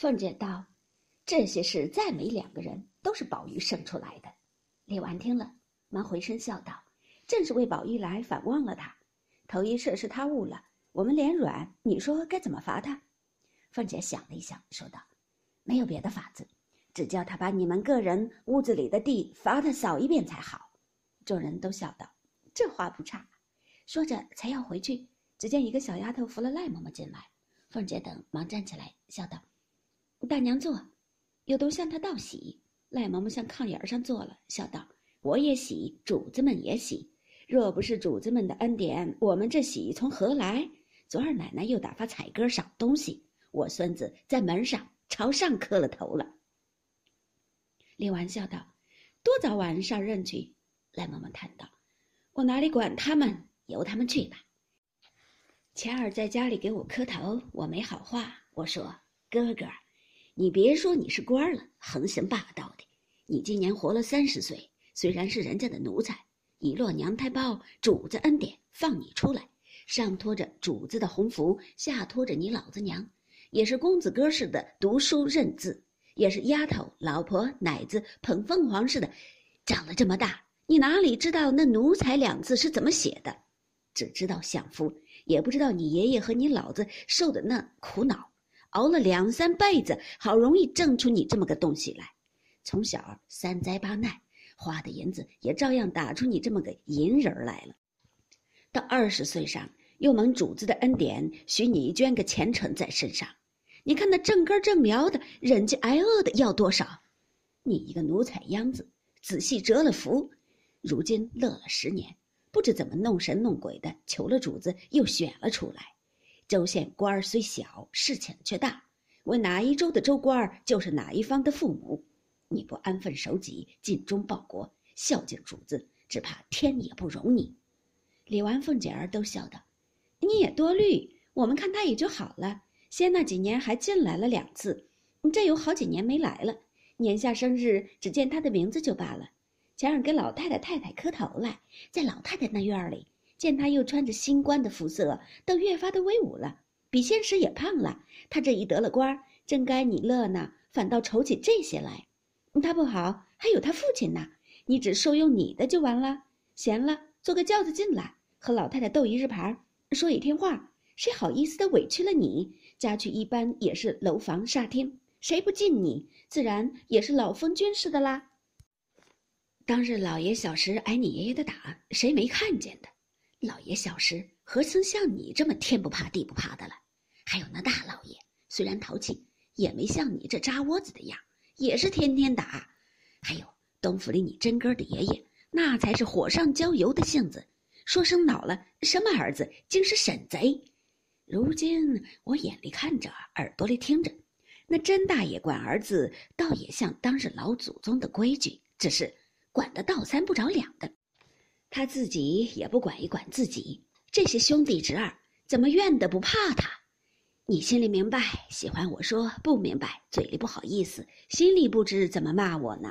凤姐道：“这些事再没两个人，都是宝玉生出来的。”李纨听了，忙回身笑道：“正是为宝玉来，反忘了他。头一事是他误了，我们脸软，你说该怎么罚他？”凤姐想了一想，说道：“没有别的法子，只叫他把你们个人屋子里的地罚他扫一遍才好。”众人都笑道：“这话不差。”说着才要回去，只见一个小丫头扶了赖嬷嬷进来，凤姐等忙站起来，笑道：“大娘坐。”又都向她道喜。赖嬷嬷向炕沿上坐了，笑道：“我也喜，主子们也喜。若不是主子们的恩典，我们这喜从何来？昨儿奶奶又打发彩哥赏东西，我孙子在门上朝上磕了头了。”李纨笑道：“多早晚上任去？”赖嬷嬷叹道：“我哪里管他们？”由他们去吧。前儿在家里给我磕头，我没好话。我说：“哥哥，你别说你是官了，横行霸道的。你今年活了三十岁，虽然是人家的奴才，一落娘胎包，主子恩典放你出来，上托着主子的鸿福，下托着你老子娘，也是公子哥似的读书认字，也是丫头、老婆、奶子捧凤凰似的，长了这么大，你哪里知道那奴才两字是怎么写的？”只知道享福，也不知道你爷爷和你老子受的那苦恼，熬了两三辈子，好容易挣出你这么个东西来。从小三灾八难，花的银子也照样打出你这么个银人来了。到二十岁上，又蒙主子的恩典，许你捐个前程在身上。你看那正根正苗的，忍饥挨饿的要多少？你一个奴才秧子，仔细折了福，如今乐了十年。不知怎么弄神弄鬼的，求了主子，又选了出来。州县官儿虽小，事情却大。为哪一州的州官儿，就是哪一方的父母。你不安分守己，尽忠报国，孝敬主子，只怕天也不容你。李纨、凤姐儿都笑道：“你也多虑，我们看他也就好了。先那几年还进来了两次，这有好几年没来了。年下生日，只见他的名字就罢了。”前儿给老太太太太磕头来，在老太太那院里见他又穿着新官的服色，倒越发的威武了，比先时也胖了。他这一得了官，正该你乐呢，反倒愁起这些来。他不好，还有他父亲呢。你只受用你的就完了，闲了坐个轿子进来，和老太太斗一日牌，说一天话，谁好意思的委屈了你？家去一般也是楼房煞厅，谁不敬你，自然也是老封君似的啦。当日老爷小时挨你爷爷的打，谁没看见的？老爷小时何曾像你这么天不怕地不怕的了？还有那大老爷，虽然淘气，也没像你这扎窝子的样，也是天天打。还有东府里你真哥的爷爷，那才是火上浇油的性子，说声恼了，什么儿子竟是沈贼。如今我眼里看着，耳朵里听着，那甄大爷管儿子，倒也像当日老祖宗的规矩，只是。管得倒三不着两的，他自己也不管一管自己。这些兄弟侄儿怎么怨的不怕他？你心里明白，喜欢我说；不明白，嘴里不好意思，心里不知怎么骂我呢。